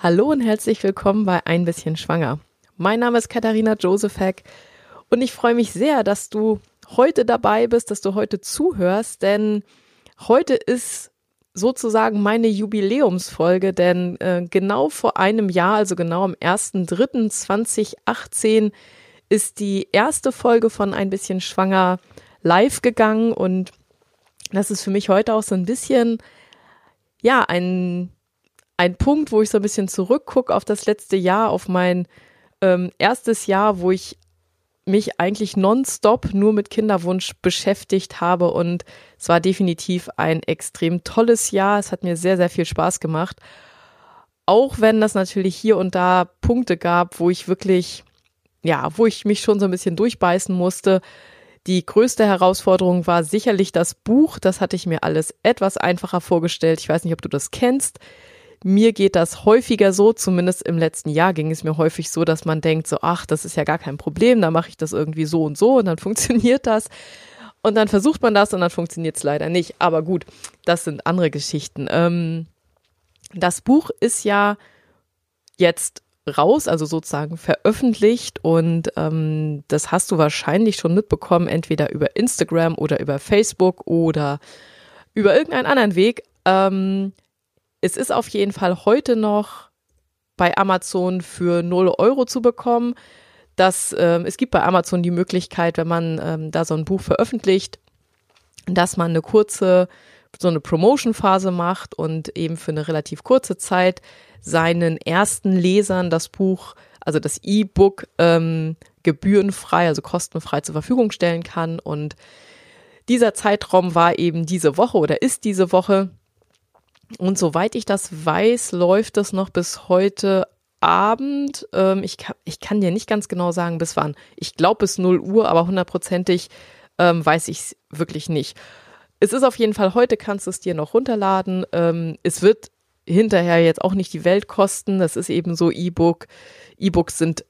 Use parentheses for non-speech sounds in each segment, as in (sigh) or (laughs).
Hallo und herzlich willkommen bei Ein bisschen schwanger. Mein Name ist Katharina Josephek und ich freue mich sehr, dass du heute dabei bist, dass du heute zuhörst, denn heute ist sozusagen meine Jubiläumsfolge, denn äh, genau vor einem Jahr, also genau am 1.3.2018, ist die erste Folge von Ein bisschen schwanger live gegangen und das ist für mich heute auch so ein bisschen, ja, ein ein Punkt, wo ich so ein bisschen zurückgucke auf das letzte Jahr, auf mein ähm, erstes Jahr, wo ich mich eigentlich nonstop nur mit Kinderwunsch beschäftigt habe und es war definitiv ein extrem tolles Jahr. Es hat mir sehr, sehr viel Spaß gemacht. Auch wenn das natürlich hier und da Punkte gab, wo ich wirklich, ja, wo ich mich schon so ein bisschen durchbeißen musste. Die größte Herausforderung war sicherlich das Buch. Das hatte ich mir alles etwas einfacher vorgestellt. Ich weiß nicht, ob du das kennst. Mir geht das häufiger so, zumindest im letzten Jahr ging es mir häufig so, dass man denkt, so, ach, das ist ja gar kein Problem, da mache ich das irgendwie so und so und dann (laughs) funktioniert das. Und dann versucht man das und dann funktioniert es leider nicht. Aber gut, das sind andere Geschichten. Ähm, das Buch ist ja jetzt raus, also sozusagen veröffentlicht und ähm, das hast du wahrscheinlich schon mitbekommen, entweder über Instagram oder über Facebook oder über irgendeinen anderen Weg. Ähm, es ist auf jeden Fall heute noch bei Amazon für 0 Euro zu bekommen. Das, äh, es gibt bei Amazon die Möglichkeit, wenn man ähm, da so ein Buch veröffentlicht, dass man eine kurze, so eine Promotion-Phase macht und eben für eine relativ kurze Zeit seinen ersten Lesern das Buch, also das E-Book, ähm, gebührenfrei, also kostenfrei zur Verfügung stellen kann. Und dieser Zeitraum war eben diese Woche oder ist diese Woche. Und soweit ich das weiß, läuft das noch bis heute Abend. Ähm, ich, kann, ich kann dir nicht ganz genau sagen, bis wann. Ich glaube bis 0 Uhr, aber hundertprozentig ähm, weiß ich es wirklich nicht. Es ist auf jeden Fall, heute kannst du es dir noch runterladen. Ähm, es wird hinterher jetzt auch nicht die Welt kosten. Das ist eben so E-Book. E-Books sind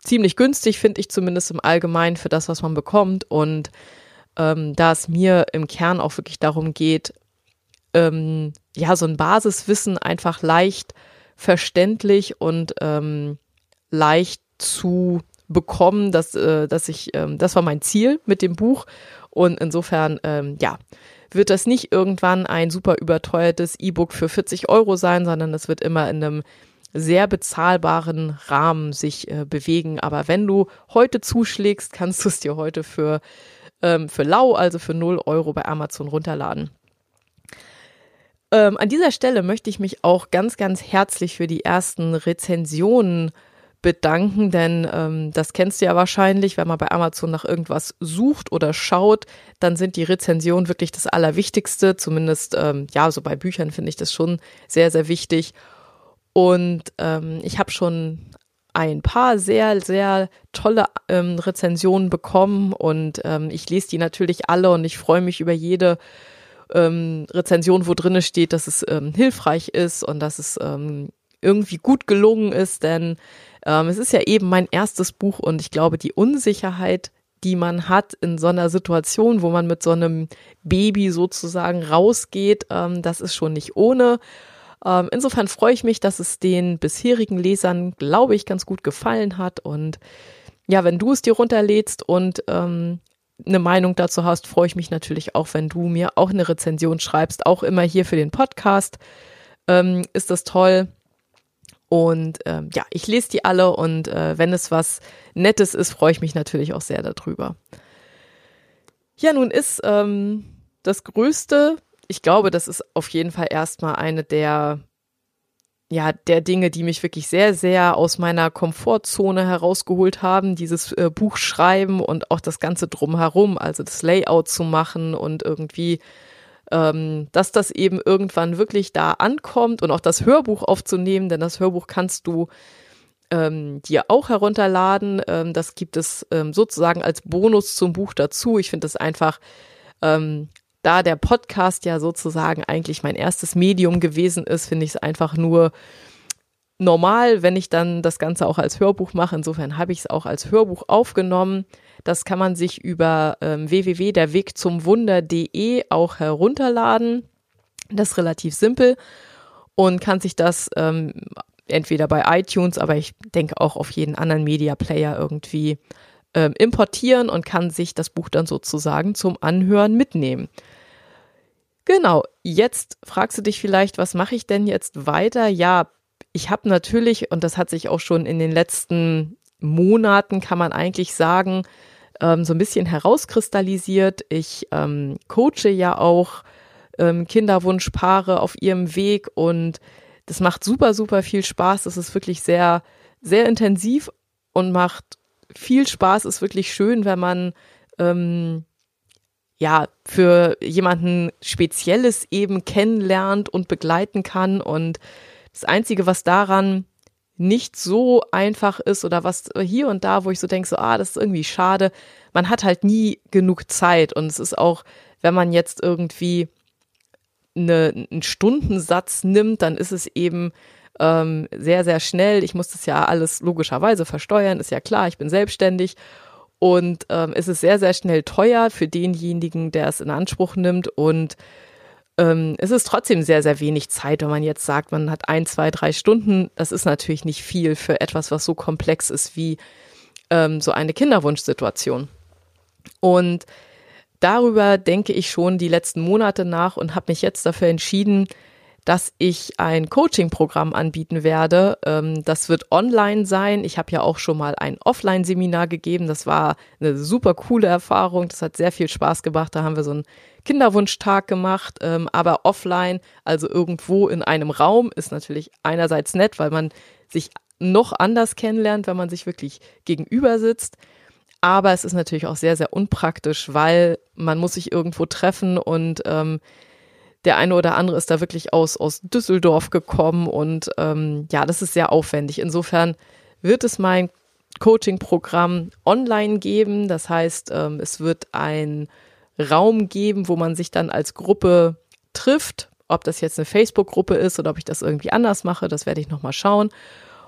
ziemlich günstig, finde ich zumindest im Allgemeinen für das, was man bekommt. Und ähm, da es mir im Kern auch wirklich darum geht, ähm, ja, so ein Basiswissen einfach leicht verständlich und ähm, leicht zu bekommen, dass, äh, dass ich, ähm, das war mein Ziel mit dem Buch. Und insofern, ähm, ja, wird das nicht irgendwann ein super überteuertes E-Book für 40 Euro sein, sondern es wird immer in einem sehr bezahlbaren Rahmen sich äh, bewegen. Aber wenn du heute zuschlägst, kannst du es dir heute für, ähm, für lau, also für 0 Euro bei Amazon runterladen. Ähm, an dieser Stelle möchte ich mich auch ganz, ganz herzlich für die ersten Rezensionen bedanken, denn ähm, das kennst du ja wahrscheinlich, wenn man bei Amazon nach irgendwas sucht oder schaut, dann sind die Rezensionen wirklich das Allerwichtigste. Zumindest, ähm, ja, so bei Büchern finde ich das schon sehr, sehr wichtig. Und ähm, ich habe schon ein paar sehr, sehr tolle ähm, Rezensionen bekommen und ähm, ich lese die natürlich alle und ich freue mich über jede ähm, Rezension, wo drinne steht, dass es ähm, hilfreich ist und dass es ähm, irgendwie gut gelungen ist, denn ähm, es ist ja eben mein erstes Buch und ich glaube, die Unsicherheit, die man hat in so einer Situation, wo man mit so einem Baby sozusagen rausgeht, ähm, das ist schon nicht ohne. Ähm, insofern freue ich mich, dass es den bisherigen Lesern, glaube ich, ganz gut gefallen hat und ja, wenn du es dir runterlädst und ähm, eine Meinung dazu hast, freue ich mich natürlich auch, wenn du mir auch eine Rezension schreibst, auch immer hier für den Podcast. Ähm, ist das toll. Und ähm, ja, ich lese die alle und äh, wenn es was Nettes ist, freue ich mich natürlich auch sehr darüber. Ja, nun ist ähm, das Größte, ich glaube, das ist auf jeden Fall erstmal eine der ja, der Dinge, die mich wirklich sehr, sehr aus meiner Komfortzone herausgeholt haben, dieses äh, Buch schreiben und auch das Ganze drumherum, also das Layout zu machen und irgendwie, ähm, dass das eben irgendwann wirklich da ankommt und auch das Hörbuch aufzunehmen, denn das Hörbuch kannst du ähm, dir auch herunterladen. Ähm, das gibt es ähm, sozusagen als Bonus zum Buch dazu. Ich finde das einfach ähm, da der Podcast ja sozusagen eigentlich mein erstes Medium gewesen ist, finde ich es einfach nur normal, wenn ich dann das Ganze auch als Hörbuch mache. Insofern habe ich es auch als Hörbuch aufgenommen. Das kann man sich über ähm, www.derwegzumwunder.de auch herunterladen. Das ist relativ simpel und kann sich das ähm, entweder bei iTunes, aber ich denke auch auf jeden anderen Media Player irgendwie ähm, importieren und kann sich das Buch dann sozusagen zum Anhören mitnehmen. Genau, jetzt fragst du dich vielleicht, was mache ich denn jetzt weiter? Ja, ich habe natürlich, und das hat sich auch schon in den letzten Monaten, kann man eigentlich sagen, ähm, so ein bisschen herauskristallisiert. Ich ähm, coache ja auch ähm, Kinderwunschpaare auf ihrem Weg und das macht super, super viel Spaß. Das ist wirklich sehr, sehr intensiv und macht viel Spaß. Ist wirklich schön, wenn man ähm, ja für jemanden Spezielles eben kennenlernt und begleiten kann. Und das Einzige, was daran nicht so einfach ist oder was hier und da, wo ich so denke, so, ah, das ist irgendwie schade, man hat halt nie genug Zeit. Und es ist auch, wenn man jetzt irgendwie eine, einen Stundensatz nimmt, dann ist es eben ähm, sehr, sehr schnell. Ich muss das ja alles logischerweise versteuern, ist ja klar, ich bin selbstständig. Und ähm, es ist sehr, sehr schnell teuer für denjenigen, der es in Anspruch nimmt. Und ähm, es ist trotzdem sehr, sehr wenig Zeit, wenn man jetzt sagt, man hat ein, zwei, drei Stunden. Das ist natürlich nicht viel für etwas, was so komplex ist wie ähm, so eine Kinderwunschsituation. Und darüber denke ich schon die letzten Monate nach und habe mich jetzt dafür entschieden, dass ich ein Coaching-Programm anbieten werde. Ähm, das wird online sein. Ich habe ja auch schon mal ein Offline-Seminar gegeben. Das war eine super coole Erfahrung. Das hat sehr viel Spaß gemacht. Da haben wir so einen Kinderwunschtag gemacht. Ähm, aber offline, also irgendwo in einem Raum, ist natürlich einerseits nett, weil man sich noch anders kennenlernt, wenn man sich wirklich gegenüber sitzt. Aber es ist natürlich auch sehr, sehr unpraktisch, weil man muss sich irgendwo treffen und ähm, der eine oder andere ist da wirklich aus, aus Düsseldorf gekommen und ähm, ja, das ist sehr aufwendig. Insofern wird es mein Coaching-Programm online geben. Das heißt, ähm, es wird ein Raum geben, wo man sich dann als Gruppe trifft. Ob das jetzt eine Facebook-Gruppe ist oder ob ich das irgendwie anders mache, das werde ich nochmal schauen.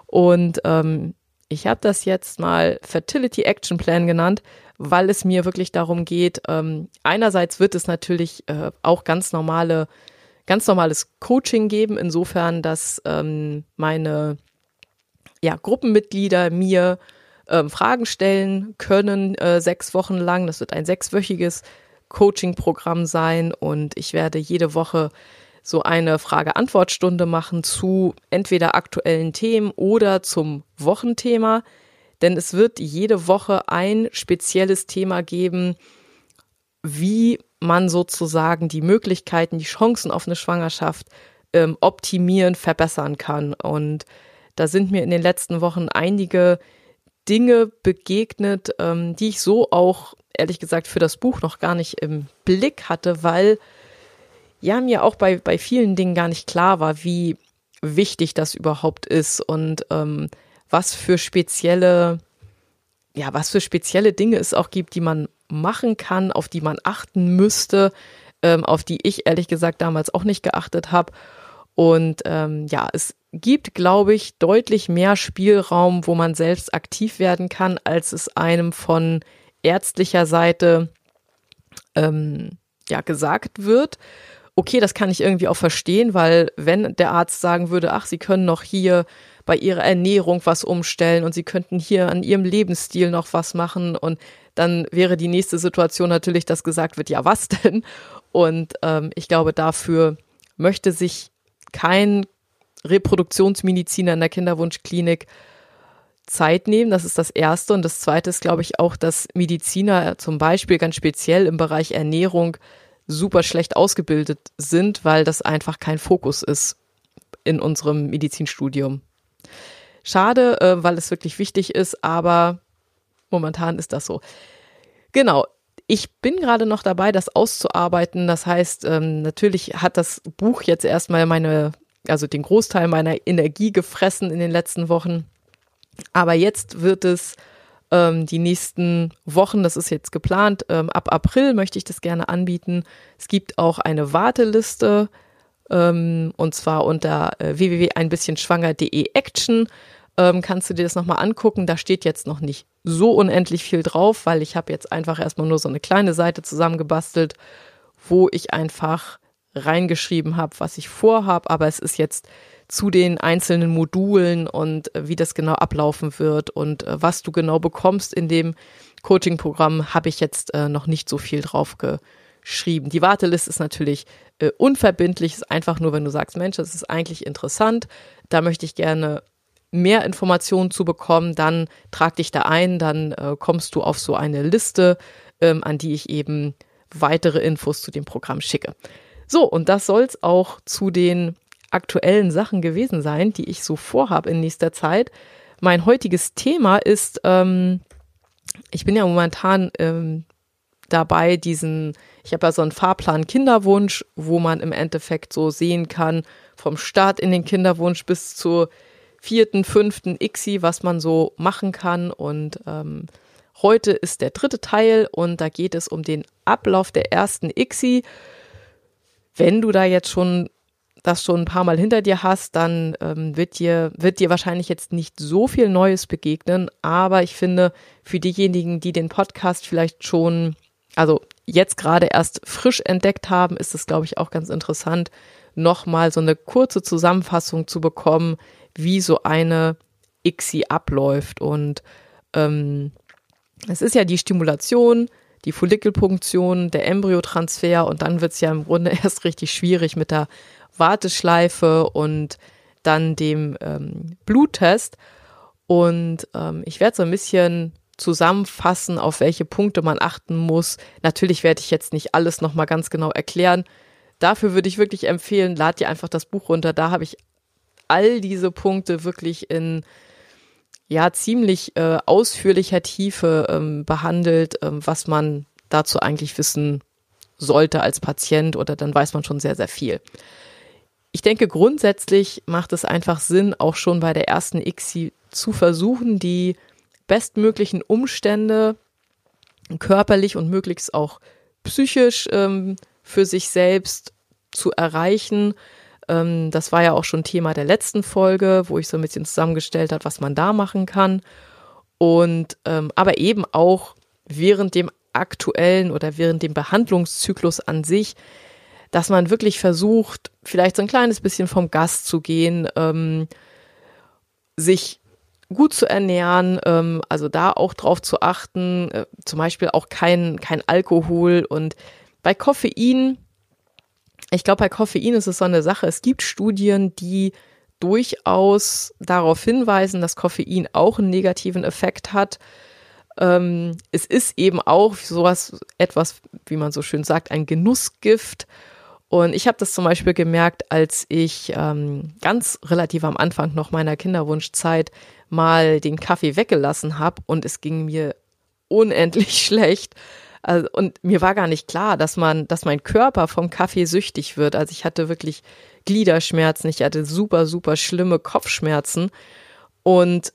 Und ähm, ich habe das jetzt mal Fertility Action Plan genannt, weil es mir wirklich darum geht, ähm, einerseits wird es natürlich äh, auch ganz normale, ganz normales Coaching geben, insofern, dass ähm, meine ja, Gruppenmitglieder mir ähm, Fragen stellen können, äh, sechs Wochen lang. Das wird ein sechswöchiges Coaching-Programm sein und ich werde jede Woche so eine Frage-Antwort-Stunde machen zu entweder aktuellen Themen oder zum Wochenthema. Denn es wird jede Woche ein spezielles Thema geben, wie man sozusagen die Möglichkeiten, die Chancen auf eine Schwangerschaft ähm, optimieren, verbessern kann. Und da sind mir in den letzten Wochen einige Dinge begegnet, ähm, die ich so auch ehrlich gesagt für das Buch noch gar nicht im Blick hatte, weil ja mir auch bei, bei vielen Dingen gar nicht klar war, wie wichtig das überhaupt ist und ähm, was für spezielle, ja, was für spezielle Dinge es auch gibt, die man machen kann, auf die man achten müsste, ähm, auf die ich ehrlich gesagt damals auch nicht geachtet habe. Und ähm, ja, es gibt, glaube ich, deutlich mehr Spielraum, wo man selbst aktiv werden kann, als es einem von ärztlicher Seite ähm, ja gesagt wird okay, das kann ich irgendwie auch verstehen, weil wenn der Arzt sagen würde, ach, Sie können noch hier bei Ihrer Ernährung was umstellen und Sie könnten hier an Ihrem Lebensstil noch was machen und dann wäre die nächste Situation natürlich, dass gesagt wird, ja, was (laughs) denn? Und ähm, ich glaube, dafür möchte sich kein Reproduktionsmediziner in der Kinderwunschklinik Zeit nehmen. Das ist das Erste. Und das Zweite ist, glaube ich, auch, dass Mediziner zum Beispiel ganz speziell im Bereich Ernährung super schlecht ausgebildet sind, weil das einfach kein Fokus ist in unserem Medizinstudium. Schade, äh, weil es wirklich wichtig ist, aber momentan ist das so. Genau. Ich bin gerade noch dabei, das auszuarbeiten. Das heißt, ähm, natürlich hat das Buch jetzt erstmal meine, also den Großteil meiner Energie gefressen in den letzten Wochen. Aber jetzt wird es ähm, die nächsten Wochen, das ist jetzt geplant, ähm, ab April möchte ich das gerne anbieten. Es gibt auch eine Warteliste ähm, und zwar unter äh, www.einbisschenschwanger.de Action ähm, kannst du dir das nochmal angucken. Da steht jetzt noch nicht so unendlich viel drauf, weil ich habe jetzt einfach erstmal nur so eine kleine Seite zusammengebastelt, wo ich einfach reingeschrieben habe, was ich vorhabe, aber es ist jetzt zu den einzelnen Modulen und äh, wie das genau ablaufen wird und äh, was du genau bekommst in dem Coaching-Programm, habe ich jetzt äh, noch nicht so viel drauf geschrieben. Die Warteliste ist natürlich äh, unverbindlich, ist einfach nur, wenn du sagst, Mensch, das ist eigentlich interessant, da möchte ich gerne mehr Informationen zu bekommen, dann trag dich da ein, dann äh, kommst du auf so eine Liste, ähm, an die ich eben weitere Infos zu dem Programm schicke. So, und das soll es auch zu den aktuellen Sachen gewesen sein, die ich so vorhabe in nächster Zeit. Mein heutiges Thema ist, ähm, ich bin ja momentan ähm, dabei, diesen, ich habe ja so einen Fahrplan Kinderwunsch, wo man im Endeffekt so sehen kann, vom Start in den Kinderwunsch bis zur vierten, fünften ICSI, was man so machen kann. Und ähm, heute ist der dritte Teil und da geht es um den Ablauf der ersten ICSI. Wenn du da jetzt schon das schon ein paar Mal hinter dir hast, dann ähm, wird dir wird dir wahrscheinlich jetzt nicht so viel Neues begegnen. Aber ich finde, für diejenigen, die den Podcast vielleicht schon, also jetzt gerade erst frisch entdeckt haben, ist es, glaube ich, auch ganz interessant, nochmal so eine kurze Zusammenfassung zu bekommen, wie so eine ICSI abläuft. Und ähm, es ist ja die Stimulation, die Follikelpunktion, der Embryotransfer und dann wird es ja im Grunde (laughs) erst richtig schwierig mit der Warteschleife und dann dem ähm, Bluttest. Und ähm, ich werde so ein bisschen zusammenfassen, auf welche Punkte man achten muss. Natürlich werde ich jetzt nicht alles nochmal ganz genau erklären. Dafür würde ich wirklich empfehlen, lad dir einfach das Buch runter. Da habe ich all diese Punkte wirklich in ja ziemlich äh, ausführlicher Tiefe ähm, behandelt, ähm, was man dazu eigentlich wissen sollte als Patient oder dann weiß man schon sehr, sehr viel. Ich denke, grundsätzlich macht es einfach Sinn, auch schon bei der ersten ICSI zu versuchen, die bestmöglichen Umstände körperlich und möglichst auch psychisch ähm, für sich selbst zu erreichen. Ähm, das war ja auch schon Thema der letzten Folge, wo ich so ein bisschen zusammengestellt habe, was man da machen kann. Und ähm, aber eben auch während dem aktuellen oder während dem Behandlungszyklus an sich dass man wirklich versucht, vielleicht so ein kleines bisschen vom Gast zu gehen, ähm, sich gut zu ernähren, ähm, also da auch drauf zu achten, äh, zum Beispiel auch kein, kein Alkohol und bei Koffein, ich glaube, bei Koffein ist es so eine Sache, es gibt Studien, die durchaus darauf hinweisen, dass Koffein auch einen negativen Effekt hat. Ähm, es ist eben auch sowas, etwas, wie man so schön sagt, ein Genussgift. Und ich habe das zum Beispiel gemerkt, als ich ähm, ganz relativ am Anfang noch meiner Kinderwunschzeit mal den Kaffee weggelassen habe und es ging mir unendlich (laughs) schlecht. Also, und mir war gar nicht klar, dass man, dass mein Körper vom Kaffee süchtig wird. Also ich hatte wirklich Gliederschmerzen, ich hatte super, super schlimme Kopfschmerzen. Und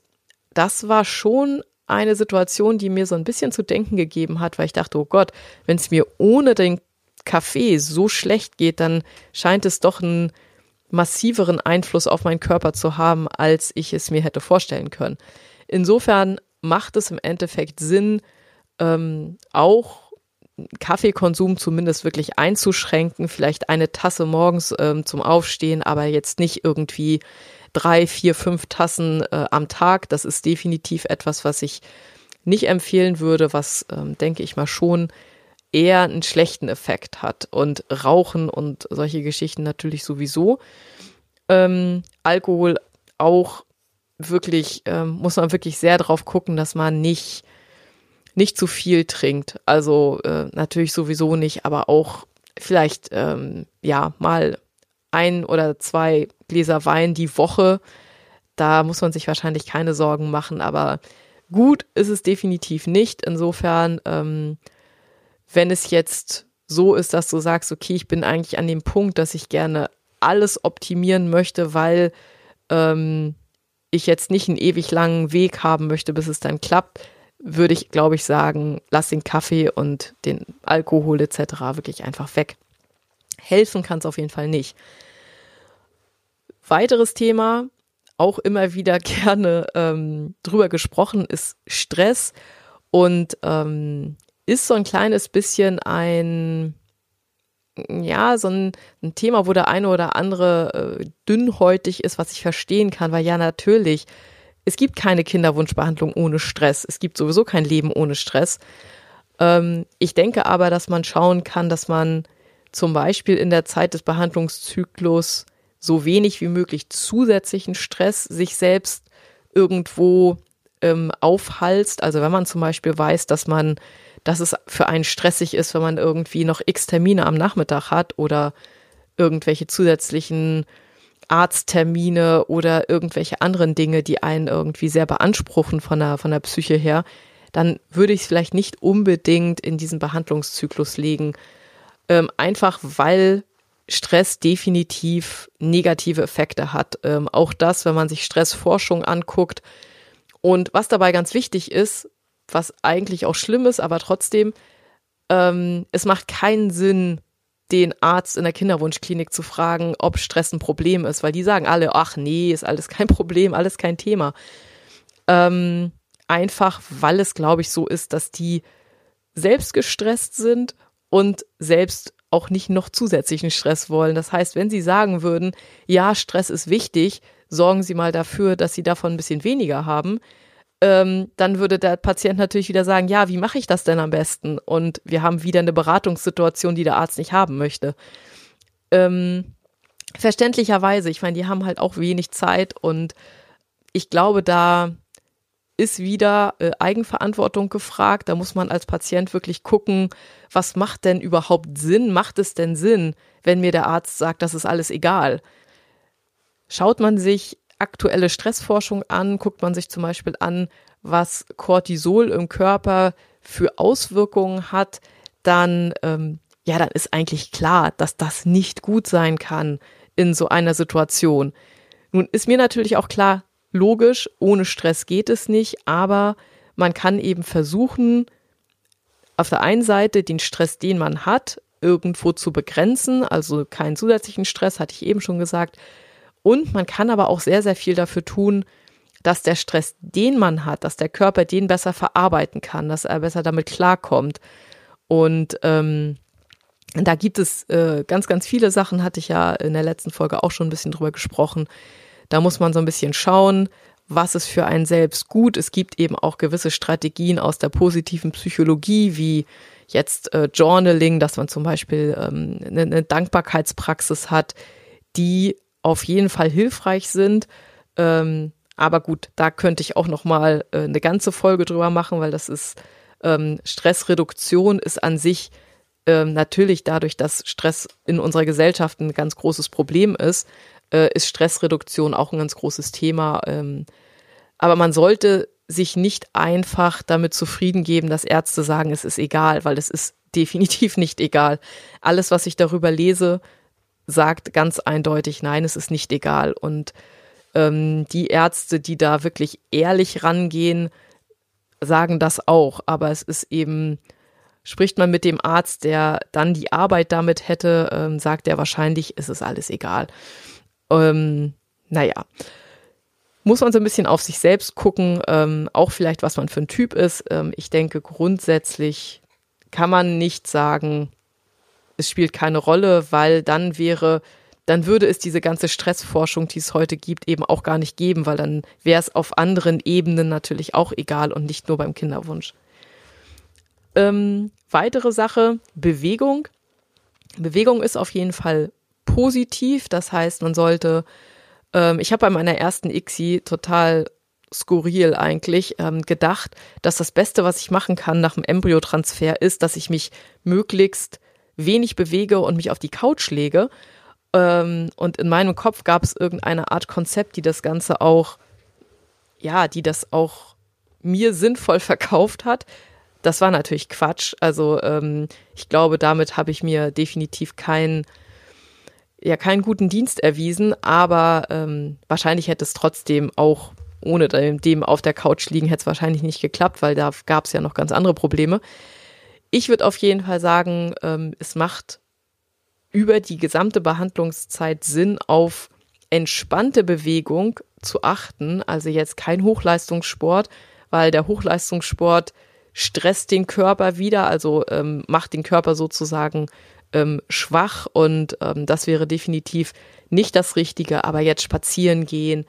das war schon eine Situation, die mir so ein bisschen zu denken gegeben hat, weil ich dachte, oh Gott, wenn es mir ohne den Kaffee so schlecht geht, dann scheint es doch einen massiveren Einfluss auf meinen Körper zu haben, als ich es mir hätte vorstellen können. Insofern macht es im Endeffekt Sinn, ähm, auch Kaffeekonsum zumindest wirklich einzuschränken, vielleicht eine Tasse morgens ähm, zum Aufstehen, aber jetzt nicht irgendwie drei, vier, fünf Tassen äh, am Tag. Das ist definitiv etwas, was ich nicht empfehlen würde, was, ähm, denke ich mal, schon eher einen schlechten Effekt hat. Und Rauchen und solche Geschichten natürlich sowieso. Ähm, Alkohol auch wirklich, ähm, muss man wirklich sehr drauf gucken, dass man nicht, nicht zu viel trinkt. Also äh, natürlich sowieso nicht, aber auch vielleicht ähm, ja mal ein oder zwei Gläser Wein die Woche. Da muss man sich wahrscheinlich keine Sorgen machen, aber gut ist es definitiv nicht. Insofern ähm, wenn es jetzt so ist, dass du sagst, okay, ich bin eigentlich an dem Punkt, dass ich gerne alles optimieren möchte, weil ähm, ich jetzt nicht einen ewig langen Weg haben möchte, bis es dann klappt, würde ich, glaube ich, sagen, lass den Kaffee und den Alkohol etc. wirklich einfach weg. Helfen kann es auf jeden Fall nicht. Weiteres Thema, auch immer wieder (laughs) gerne ähm, drüber gesprochen, ist Stress. Und ähm, ist so ein kleines bisschen ein, ja, so ein, ein Thema, wo der eine oder andere äh, dünnhäutig ist, was ich verstehen kann, weil ja natürlich, es gibt keine Kinderwunschbehandlung ohne Stress. Es gibt sowieso kein Leben ohne Stress. Ähm, ich denke aber, dass man schauen kann, dass man zum Beispiel in der Zeit des Behandlungszyklus so wenig wie möglich zusätzlichen Stress sich selbst irgendwo ähm, aufhalst. Also wenn man zum Beispiel weiß, dass man, dass es für einen stressig ist, wenn man irgendwie noch x Termine am Nachmittag hat oder irgendwelche zusätzlichen Arzttermine oder irgendwelche anderen Dinge, die einen irgendwie sehr beanspruchen von der, von der Psyche her, dann würde ich es vielleicht nicht unbedingt in diesen Behandlungszyklus legen. Ähm, einfach weil Stress definitiv negative Effekte hat. Ähm, auch das, wenn man sich Stressforschung anguckt. Und was dabei ganz wichtig ist, was eigentlich auch schlimm ist, aber trotzdem, ähm, es macht keinen Sinn, den Arzt in der Kinderwunschklinik zu fragen, ob Stress ein Problem ist, weil die sagen alle, ach nee, ist alles kein Problem, alles kein Thema. Ähm, einfach, weil es, glaube ich, so ist, dass die selbst gestresst sind und selbst auch nicht noch zusätzlichen Stress wollen. Das heißt, wenn Sie sagen würden, ja, Stress ist wichtig, sorgen Sie mal dafür, dass Sie davon ein bisschen weniger haben, ähm, dann würde der Patient natürlich wieder sagen, ja, wie mache ich das denn am besten? Und wir haben wieder eine Beratungssituation, die der Arzt nicht haben möchte. Ähm, verständlicherweise, ich meine, die haben halt auch wenig Zeit und ich glaube, da ist wieder äh, Eigenverantwortung gefragt. Da muss man als Patient wirklich gucken, was macht denn überhaupt Sinn? Macht es denn Sinn, wenn mir der Arzt sagt, das ist alles egal? Schaut man sich aktuelle Stressforschung an, guckt man sich zum Beispiel an, was Cortisol im Körper für Auswirkungen hat, dann, ähm, ja, dann ist eigentlich klar, dass das nicht gut sein kann in so einer Situation. Nun ist mir natürlich auch klar, Logisch, ohne Stress geht es nicht, aber man kann eben versuchen, auf der einen Seite den Stress, den man hat, irgendwo zu begrenzen, also keinen zusätzlichen Stress, hatte ich eben schon gesagt. Und man kann aber auch sehr, sehr viel dafür tun, dass der Stress, den man hat, dass der Körper den besser verarbeiten kann, dass er besser damit klarkommt. Und ähm, da gibt es äh, ganz, ganz viele Sachen, hatte ich ja in der letzten Folge auch schon ein bisschen drüber gesprochen, da muss man so ein bisschen schauen, was ist für einen selbst gut. Es gibt eben auch gewisse Strategien aus der positiven Psychologie, wie jetzt äh, Journaling, dass man zum Beispiel ähm, eine, eine Dankbarkeitspraxis hat, die auf jeden Fall hilfreich sind. Ähm, aber gut, da könnte ich auch noch mal äh, eine ganze Folge drüber machen, weil das ist ähm, Stressreduktion ist an sich ähm, natürlich dadurch, dass Stress in unserer Gesellschaft ein ganz großes Problem ist, äh, ist Stressreduktion auch ein ganz großes Thema. Ähm, aber man sollte sich nicht einfach damit zufrieden geben, dass Ärzte sagen, es ist egal, weil es ist definitiv nicht egal. Alles, was ich darüber lese, sagt ganz eindeutig, nein, es ist nicht egal. Und ähm, die Ärzte, die da wirklich ehrlich rangehen, sagen das auch. Aber es ist eben, spricht man mit dem Arzt, der dann die Arbeit damit hätte, ähm, sagt er wahrscheinlich, es ist alles egal. Ähm, naja, muss man so ein bisschen auf sich selbst gucken, ähm, auch vielleicht, was man für ein Typ ist. Ähm, ich denke, grundsätzlich kann man nicht sagen, es spielt keine Rolle, weil dann wäre, dann würde es diese ganze Stressforschung, die es heute gibt, eben auch gar nicht geben, weil dann wäre es auf anderen Ebenen natürlich auch egal und nicht nur beim Kinderwunsch. Ähm, weitere Sache, Bewegung. Bewegung ist auf jeden Fall positiv. Das heißt, man sollte, ähm, ich habe bei meiner ersten ICSI total skurril eigentlich ähm, gedacht, dass das Beste, was ich machen kann nach dem Embryotransfer ist, dass ich mich möglichst wenig bewege und mich auf die Couch lege. Ähm, und in meinem Kopf gab es irgendeine Art Konzept, die das Ganze auch, ja, die das auch mir sinnvoll (laughs) verkauft hat. Das war natürlich Quatsch. Also ähm, ich glaube, damit habe ich mir definitiv keinen ja keinen guten Dienst erwiesen, aber ähm, wahrscheinlich hätte es trotzdem auch ohne dem auf der Couch liegen, hätte es wahrscheinlich nicht geklappt, weil da gab es ja noch ganz andere Probleme. Ich würde auf jeden Fall sagen, ähm, es macht über die gesamte Behandlungszeit Sinn, auf entspannte Bewegung zu achten. Also jetzt kein Hochleistungssport, weil der Hochleistungssport stresst den Körper wieder, also ähm, macht den Körper sozusagen ähm, schwach und ähm, das wäre definitiv nicht das Richtige. Aber jetzt spazieren gehen,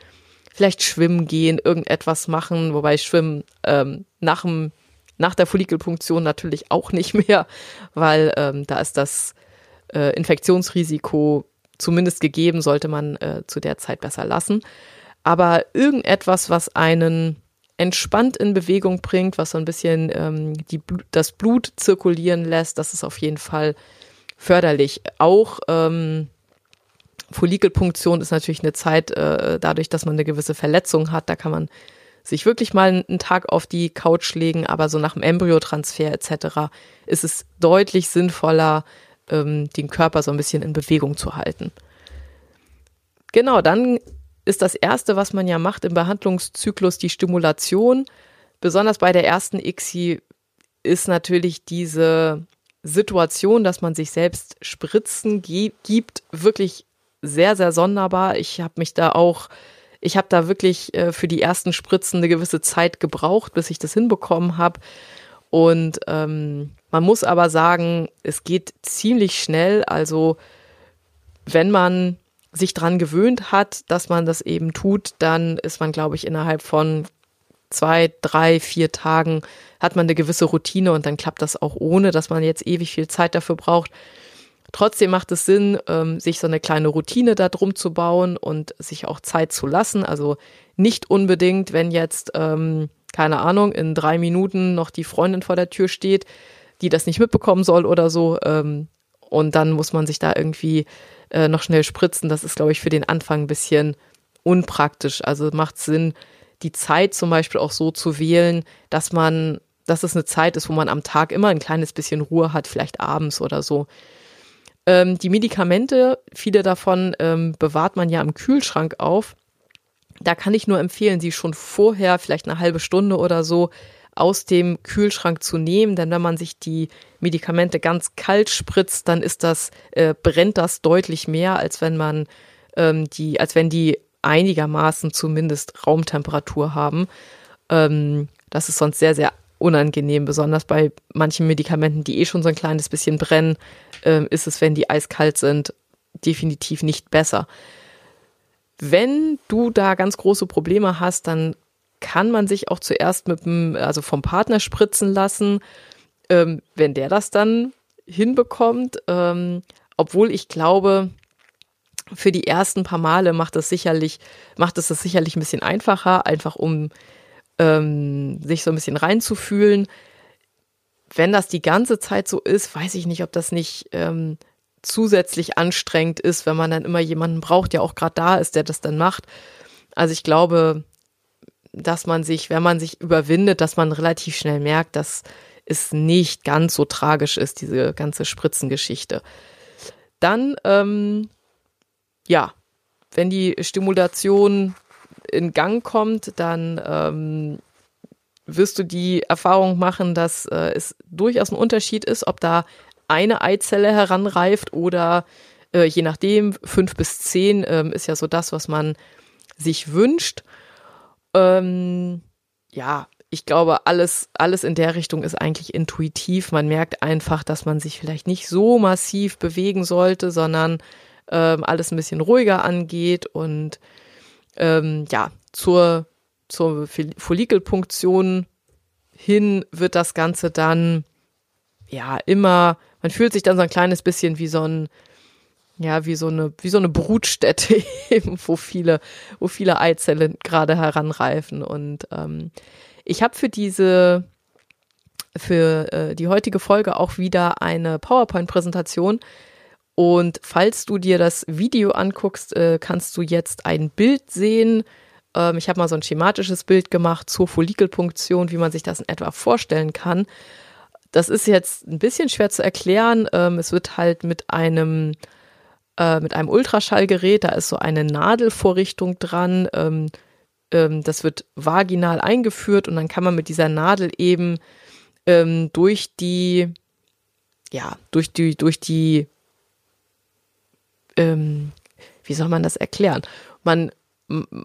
vielleicht schwimmen gehen, irgendetwas machen, wobei Schwimmen ähm, nach dem nach der Follikelpunktion natürlich auch nicht mehr, weil ähm, da ist das äh, Infektionsrisiko zumindest gegeben, sollte man äh, zu der Zeit besser lassen. Aber irgendetwas, was einen entspannt in Bewegung bringt, was so ein bisschen ähm, die, das Blut zirkulieren lässt, das ist auf jeden Fall förderlich. Auch ähm, Follikelpunktion ist natürlich eine Zeit, äh, dadurch, dass man eine gewisse Verletzung hat, da kann man sich wirklich mal einen Tag auf die Couch legen, aber so nach dem Embryotransfer etc. ist es deutlich sinnvoller, ähm, den Körper so ein bisschen in Bewegung zu halten. Genau, dann ist das Erste, was man ja macht im Behandlungszyklus, die Stimulation. Besonders bei der ersten ICSI ist natürlich diese Situation, dass man sich selbst Spritzen gibt, wirklich sehr, sehr sonderbar. Ich habe mich da auch ich habe da wirklich äh, für die ersten Spritzen eine gewisse Zeit gebraucht, bis ich das hinbekommen habe. Und ähm, man muss aber sagen, es geht ziemlich schnell. Also wenn man sich dran gewöhnt hat, dass man das eben tut, dann ist man, glaube ich, innerhalb von zwei, drei, vier Tagen hat man eine gewisse Routine und dann klappt das auch ohne, dass man jetzt ewig viel Zeit dafür braucht. Trotzdem macht es Sinn, ähm, sich so eine kleine Routine da drum zu bauen und sich auch Zeit zu lassen. Also nicht unbedingt, wenn jetzt, ähm, keine Ahnung, in drei Minuten noch die Freundin vor der Tür steht, die das nicht mitbekommen soll oder so. Ähm, und dann muss man sich da irgendwie äh, noch schnell spritzen. Das ist, glaube ich, für den Anfang ein bisschen unpraktisch. Also macht Sinn, die Zeit zum Beispiel auch so zu wählen, dass man, dass es eine Zeit ist, wo man am Tag immer ein kleines bisschen Ruhe hat, vielleicht abends oder so. Ähm, die Medikamente, viele davon ähm, bewahrt man ja im Kühlschrank auf. Da kann ich nur empfehlen, sie schon vorher, vielleicht eine halbe Stunde oder so, aus dem Kühlschrank zu nehmen, denn wenn man sich die Medikamente ganz kalt spritzt, dann ist das, äh, brennt das deutlich mehr, als wenn man ähm, die, als wenn die einigermaßen zumindest Raumtemperatur haben. Ähm, das ist sonst sehr, sehr unangenehm, besonders bei manchen Medikamenten, die eh schon so ein kleines bisschen brennen, äh, ist es, wenn die eiskalt sind, definitiv nicht besser. Wenn du da ganz große Probleme hast, dann kann man sich auch zuerst mit dem, also vom Partner spritzen lassen, ähm, wenn der das dann hinbekommt. Ähm, obwohl ich glaube, für die ersten paar Male macht es sicherlich, macht es das sicherlich ein bisschen einfacher, einfach um ähm, sich so ein bisschen reinzufühlen. Wenn das die ganze Zeit so ist, weiß ich nicht, ob das nicht ähm, zusätzlich anstrengend ist, wenn man dann immer jemanden braucht, der auch gerade da ist, der das dann macht. Also ich glaube, dass man sich, wenn man sich überwindet, dass man relativ schnell merkt, dass es nicht ganz so tragisch ist, diese ganze Spritzengeschichte. Dann, ähm, ja, wenn die Stimulation in Gang kommt, dann ähm, wirst du die Erfahrung machen, dass äh, es durchaus ein Unterschied ist, ob da eine Eizelle heranreift oder äh, je nachdem, fünf bis zehn ähm, ist ja so das, was man sich wünscht. Ähm, ja, ich glaube, alles, alles in der Richtung ist eigentlich intuitiv. Man merkt einfach, dass man sich vielleicht nicht so massiv bewegen sollte, sondern ähm, alles ein bisschen ruhiger angeht und ähm, ja, zur, zur Follikelpunktion hin wird das Ganze dann ja immer, man fühlt sich dann so ein kleines bisschen wie so ein, ja, wie so eine, wie so eine Brutstätte (laughs) eben, wo viele, wo viele Eizellen gerade heranreifen. Und ähm, ich habe für diese, für äh, die heutige Folge auch wieder eine PowerPoint-Präsentation und falls du dir das Video anguckst, äh, kannst du jetzt ein Bild sehen. Ähm, ich habe mal so ein schematisches Bild gemacht zur Follikelpunktion, wie man sich das in etwa vorstellen kann. Das ist jetzt ein bisschen schwer zu erklären. Ähm, es wird halt mit einem äh, mit einem Ultraschallgerät, da ist so eine Nadelvorrichtung dran. Ähm, das wird vaginal eingeführt und dann kann man mit dieser Nadel eben durch die ja durch die durch die ähm, wie soll man das erklären? Man,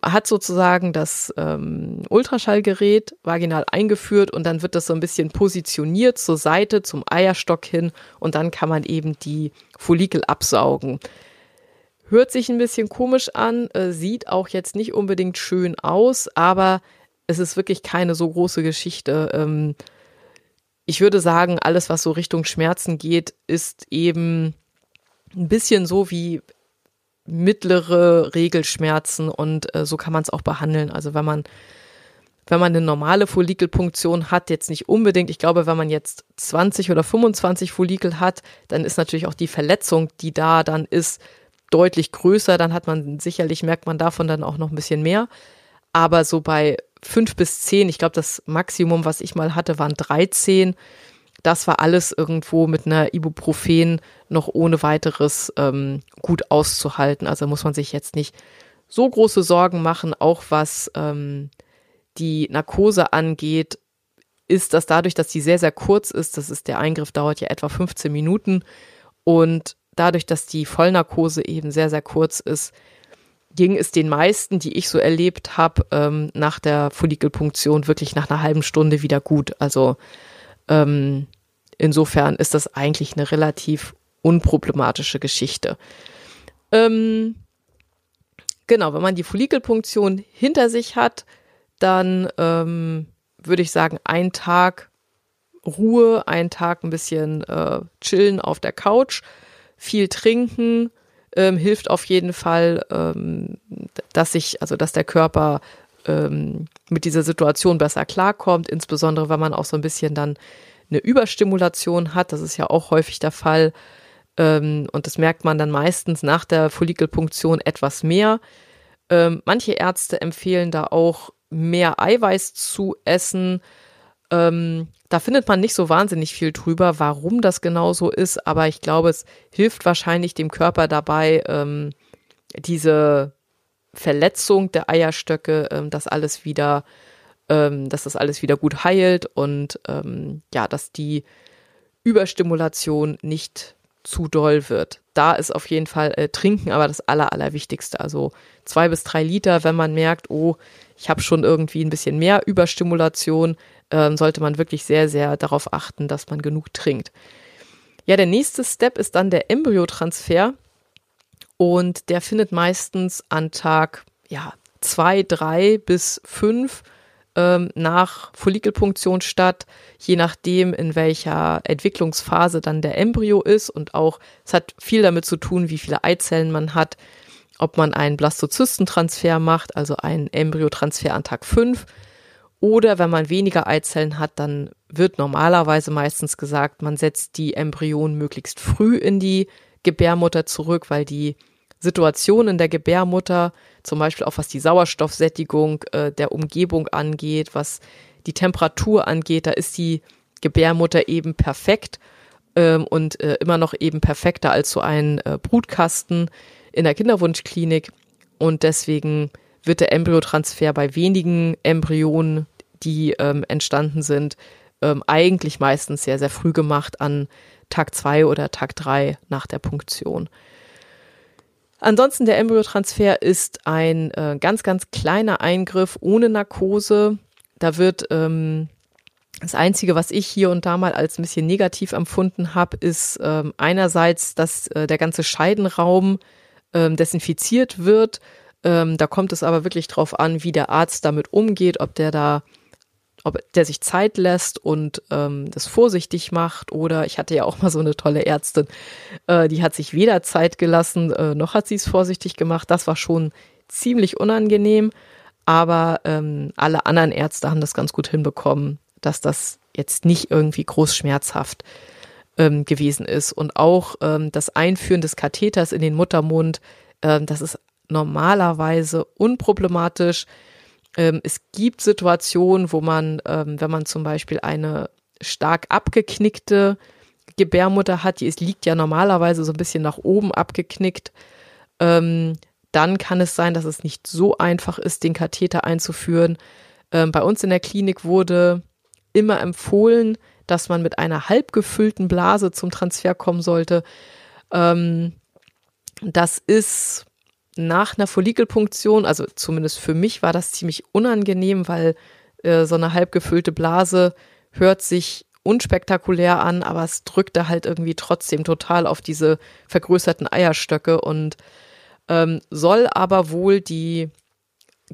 hat sozusagen das ähm, Ultraschallgerät vaginal eingeführt und dann wird das so ein bisschen positioniert zur Seite, zum Eierstock hin und dann kann man eben die Follikel absaugen. Hört sich ein bisschen komisch an, äh, sieht auch jetzt nicht unbedingt schön aus, aber es ist wirklich keine so große Geschichte. Ähm, ich würde sagen, alles, was so Richtung Schmerzen geht, ist eben ein bisschen so wie mittlere Regelschmerzen und äh, so kann man es auch behandeln. Also wenn man wenn man eine normale Follikelpunktion hat, jetzt nicht unbedingt, ich glaube, wenn man jetzt 20 oder 25 Follikel hat, dann ist natürlich auch die Verletzung, die da dann ist, deutlich größer. Dann hat man sicherlich, merkt man davon dann auch noch ein bisschen mehr. Aber so bei fünf bis zehn, ich glaube, das Maximum, was ich mal hatte, waren 13 das war alles irgendwo mit einer Ibuprofen noch ohne weiteres ähm, gut auszuhalten. Also muss man sich jetzt nicht so große Sorgen machen, auch was ähm, die Narkose angeht, ist das dadurch, dass die sehr, sehr kurz ist, das ist der Eingriff dauert ja etwa 15 Minuten und dadurch, dass die Vollnarkose eben sehr, sehr kurz ist, ging es den meisten, die ich so erlebt habe, ähm, nach der Follikelpunktion wirklich nach einer halben Stunde wieder gut. Also ähm, insofern ist das eigentlich eine relativ unproblematische Geschichte. Ähm, genau, wenn man die Follikelpunktion hinter sich hat, dann ähm, würde ich sagen, ein Tag Ruhe, ein Tag ein bisschen äh, chillen auf der Couch, viel trinken, ähm, hilft auf jeden Fall, ähm, dass sich, also dass der Körper ähm, mit dieser Situation besser klarkommt, insbesondere wenn man auch so ein bisschen dann eine Überstimulation hat. Das ist ja auch häufig der Fall. Ähm, und das merkt man dann meistens nach der Follikelpunktion etwas mehr. Ähm, manche Ärzte empfehlen da auch mehr Eiweiß zu essen. Ähm, da findet man nicht so wahnsinnig viel drüber, warum das genau so ist, aber ich glaube, es hilft wahrscheinlich dem Körper dabei, ähm, diese Verletzung der Eierstöcke, ähm, das alles wieder ähm, dass das alles wieder gut heilt und ähm, ja, dass die Überstimulation nicht zu doll wird. Da ist auf jeden Fall äh, Trinken aber das Aller, Allerwichtigste. Also zwei bis drei Liter, wenn man merkt, oh, ich habe schon irgendwie ein bisschen mehr Überstimulation, äh, sollte man wirklich sehr, sehr darauf achten, dass man genug trinkt. Ja, der nächste Step ist dann der Embryotransfer und der findet meistens an Tag ja, zwei, drei bis fünf ähm, nach Follikelpunktion statt, je nachdem, in welcher Entwicklungsphase dann der Embryo ist. Und auch, es hat viel damit zu tun, wie viele Eizellen man hat, ob man einen Blastozystentransfer macht, also einen Embryotransfer an Tag 5. Oder wenn man weniger Eizellen hat, dann wird normalerweise meistens gesagt, man setzt die Embryonen möglichst früh in die Gebärmutter zurück, weil die Situation in der Gebärmutter, zum Beispiel auch was die Sauerstoffsättigung äh, der Umgebung angeht, was die Temperatur angeht, da ist die Gebärmutter eben perfekt ähm, und äh, immer noch eben perfekter als so ein äh, Brutkasten in der Kinderwunschklinik. Und deswegen wird der Embryotransfer bei wenigen Embryonen, die ähm, entstanden sind, ähm, eigentlich meistens sehr, sehr früh gemacht an Tag zwei oder Tag drei nach der Punktion. Ansonsten der Embryotransfer ist ein äh, ganz, ganz kleiner Eingriff ohne Narkose. Da wird ähm, das Einzige, was ich hier und da mal als ein bisschen negativ empfunden habe, ist ähm, einerseits, dass äh, der ganze Scheidenraum ähm, desinfiziert wird. Ähm, da kommt es aber wirklich drauf an, wie der Arzt damit umgeht, ob der da ob der sich Zeit lässt und ähm, das vorsichtig macht. Oder ich hatte ja auch mal so eine tolle Ärztin, äh, die hat sich weder Zeit gelassen, äh, noch hat sie es vorsichtig gemacht. Das war schon ziemlich unangenehm. Aber ähm, alle anderen Ärzte haben das ganz gut hinbekommen, dass das jetzt nicht irgendwie groß schmerzhaft ähm, gewesen ist. Und auch ähm, das Einführen des Katheters in den Muttermund, ähm, das ist normalerweise unproblematisch. Ähm, es gibt Situationen, wo man, ähm, wenn man zum Beispiel eine stark abgeknickte Gebärmutter hat, die ist, liegt ja normalerweise so ein bisschen nach oben abgeknickt, ähm, dann kann es sein, dass es nicht so einfach ist, den Katheter einzuführen. Ähm, bei uns in der Klinik wurde immer empfohlen, dass man mit einer halb gefüllten Blase zum Transfer kommen sollte. Ähm, das ist nach einer Follikelpunktion, also zumindest für mich war das ziemlich unangenehm, weil äh, so eine halb gefüllte Blase hört sich unspektakulär an, aber es drückte halt irgendwie trotzdem total auf diese vergrößerten Eierstöcke und ähm, soll aber wohl die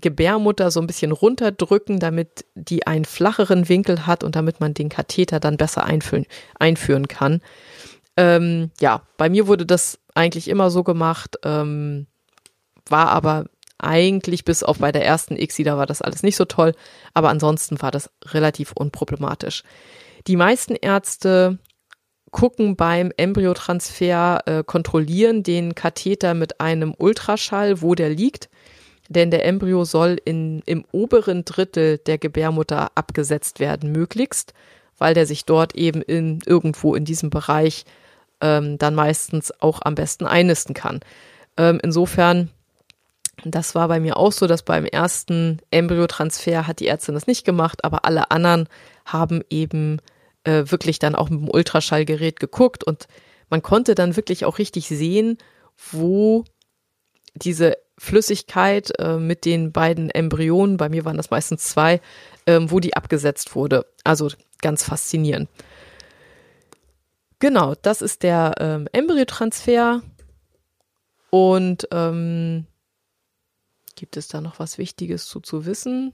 Gebärmutter so ein bisschen runterdrücken, damit die einen flacheren Winkel hat und damit man den Katheter dann besser einführen, einführen kann. Ähm, ja, bei mir wurde das eigentlich immer so gemacht, ähm, war aber eigentlich bis auf bei der ersten ICSI, da war das alles nicht so toll, aber ansonsten war das relativ unproblematisch. Die meisten Ärzte gucken beim Embryotransfer, äh, kontrollieren den Katheter mit einem Ultraschall, wo der liegt, denn der Embryo soll in, im oberen Drittel der Gebärmutter abgesetzt werden, möglichst, weil der sich dort eben in, irgendwo in diesem Bereich ähm, dann meistens auch am besten einnisten kann. Ähm, insofern, das war bei mir auch so, dass beim ersten Embryotransfer hat die Ärztin das nicht gemacht, aber alle anderen haben eben äh, wirklich dann auch mit dem Ultraschallgerät geguckt und man konnte dann wirklich auch richtig sehen, wo diese Flüssigkeit äh, mit den beiden Embryonen, bei mir waren das meistens zwei, ähm, wo die abgesetzt wurde. Also ganz faszinierend. Genau, das ist der ähm, Embryotransfer. Und ähm, gibt es da noch was Wichtiges zu, zu wissen?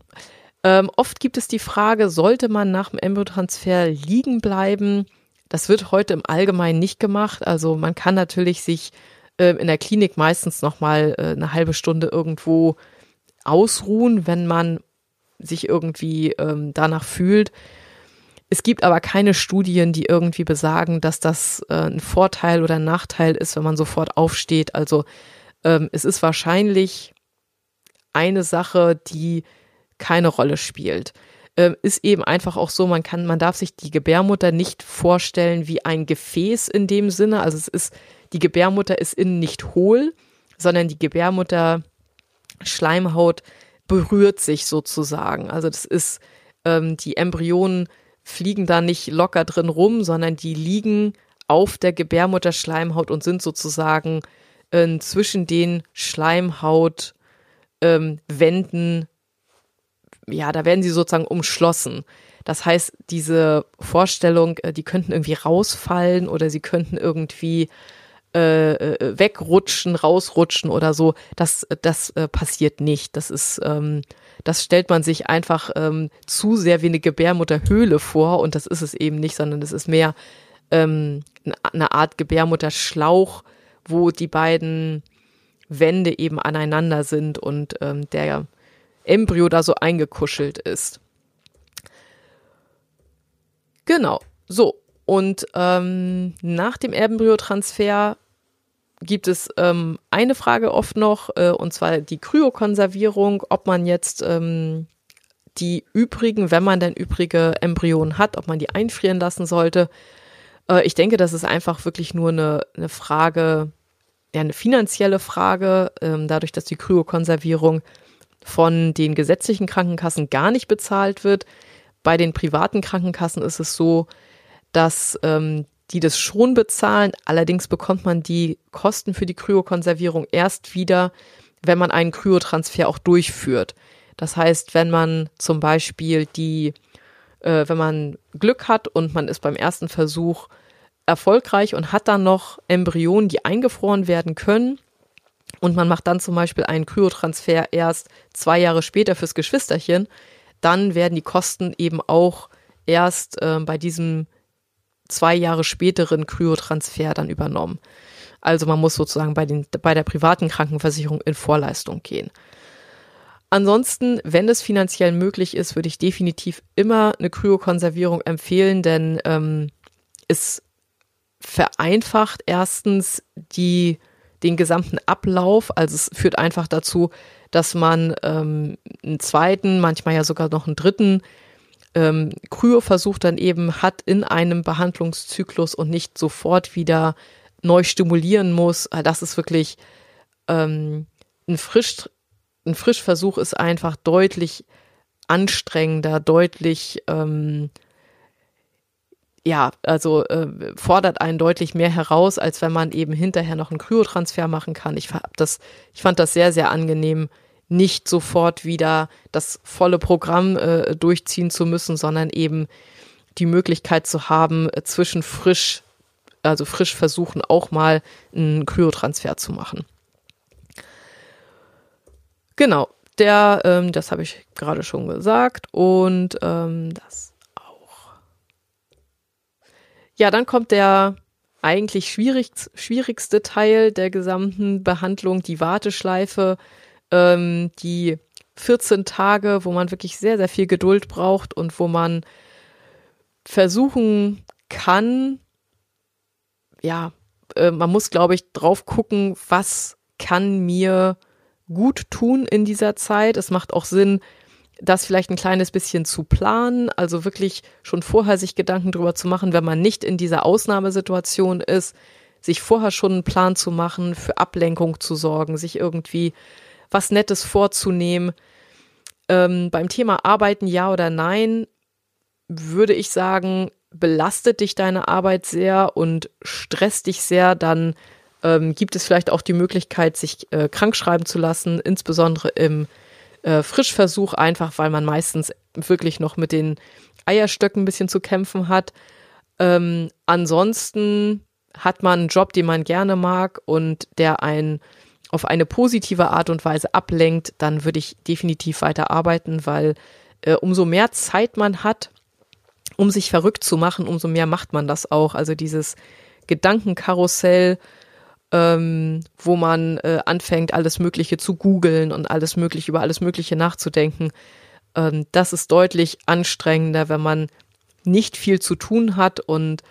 Ähm, oft gibt es die Frage, sollte man nach dem Embryotransfer liegen bleiben? Das wird heute im Allgemeinen nicht gemacht. Also man kann natürlich sich äh, in der Klinik meistens noch mal äh, eine halbe Stunde irgendwo ausruhen, wenn man sich irgendwie ähm, danach fühlt. Es gibt aber keine Studien, die irgendwie besagen, dass das äh, ein Vorteil oder ein Nachteil ist, wenn man sofort aufsteht. Also ähm, es ist wahrscheinlich eine Sache, die keine Rolle spielt. Ähm, ist eben einfach auch so, man kann, man darf sich die Gebärmutter nicht vorstellen wie ein Gefäß in dem Sinne. Also es ist, die Gebärmutter ist innen nicht hohl, sondern die Gebärmutter Schleimhaut berührt sich sozusagen. Also das ist, ähm, die Embryonen fliegen da nicht locker drin rum, sondern die liegen auf der Gebärmutterschleimhaut und sind sozusagen äh, zwischen den Schleimhautwänden, ähm, ja, da werden sie sozusagen umschlossen. Das heißt, diese Vorstellung, äh, die könnten irgendwie rausfallen oder sie könnten irgendwie äh, äh, wegrutschen, rausrutschen oder so, das, das äh, passiert nicht. Das ist, ähm, das stellt man sich einfach ähm, zu sehr wie eine Gebärmutterhöhle vor und das ist es eben nicht, sondern es ist mehr ähm, eine Art Gebärmutterschlauch, wo die beiden Wände eben aneinander sind und ähm, der Embryo da so eingekuschelt ist. Genau, so. Und ähm, nach dem Embryotransfer gibt es ähm, eine Frage oft noch, äh, und zwar die Kryokonservierung, ob man jetzt ähm, die übrigen, wenn man denn übrige Embryonen hat, ob man die einfrieren lassen sollte. Äh, ich denke, das ist einfach wirklich nur eine, eine Frage, eine finanzielle Frage, ähm, dadurch, dass die Kryokonservierung von den gesetzlichen Krankenkassen gar nicht bezahlt wird. Bei den privaten Krankenkassen ist es so, dass ähm, die das schon bezahlen. Allerdings bekommt man die Kosten für die Kryokonservierung erst wieder, wenn man einen Kryotransfer auch durchführt. Das heißt, wenn man zum Beispiel die, äh, wenn man Glück hat und man ist beim ersten Versuch erfolgreich und hat dann noch Embryonen, die eingefroren werden können, und man macht dann zum Beispiel einen Kryotransfer erst zwei Jahre später fürs Geschwisterchen, dann werden die Kosten eben auch erst äh, bei diesem zwei Jahre späteren Kryotransfer dann übernommen. Also man muss sozusagen bei, den, bei der privaten Krankenversicherung in Vorleistung gehen. Ansonsten, wenn es finanziell möglich ist, würde ich definitiv immer eine Kryokonservierung empfehlen, denn ähm, es vereinfacht erstens die den gesamten Ablauf. Also es führt einfach dazu, dass man ähm, einen zweiten, manchmal ja sogar noch einen dritten ähm, Kryoversuch dann eben hat in einem Behandlungszyklus und nicht sofort wieder neu stimulieren muss. Das ist wirklich ähm, ein frisch ein Frischversuch ist einfach deutlich anstrengender, deutlich ähm, ja, also äh, fordert einen deutlich mehr heraus, als wenn man eben hinterher noch einen Kryotransfer machen kann. Ich, das, ich fand das sehr, sehr angenehm, nicht sofort wieder das volle Programm äh, durchziehen zu müssen, sondern eben die Möglichkeit zu haben, äh, zwischen frisch, also frisch versuchen, auch mal einen Kryotransfer zu machen. Genau, der, ähm, das habe ich gerade schon gesagt und ähm, das. Ja, dann kommt der eigentlich schwierig, schwierigste Teil der gesamten Behandlung, die Warteschleife, ähm, die 14 Tage, wo man wirklich sehr, sehr viel Geduld braucht und wo man versuchen kann, ja, äh, man muss, glaube ich, drauf gucken, was kann mir gut tun in dieser Zeit. Es macht auch Sinn, das vielleicht ein kleines bisschen zu planen, also wirklich schon vorher sich Gedanken drüber zu machen, wenn man nicht in dieser Ausnahmesituation ist, sich vorher schon einen Plan zu machen, für Ablenkung zu sorgen, sich irgendwie was Nettes vorzunehmen. Ähm, beim Thema Arbeiten ja oder nein, würde ich sagen, belastet dich deine Arbeit sehr und stresst dich sehr, dann ähm, gibt es vielleicht auch die Möglichkeit, sich äh, krank zu lassen, insbesondere im äh, Frischversuch, einfach weil man meistens wirklich noch mit den Eierstöcken ein bisschen zu kämpfen hat. Ähm, ansonsten hat man einen Job, den man gerne mag und der einen auf eine positive Art und Weise ablenkt, dann würde ich definitiv weiter arbeiten, weil äh, umso mehr Zeit man hat, um sich verrückt zu machen, umso mehr macht man das auch. Also dieses Gedankenkarussell, ähm, wo man äh, anfängt, alles Mögliche zu googeln und alles Mögliche über alles Mögliche nachzudenken. Ähm, das ist deutlich anstrengender, wenn man nicht viel zu tun hat und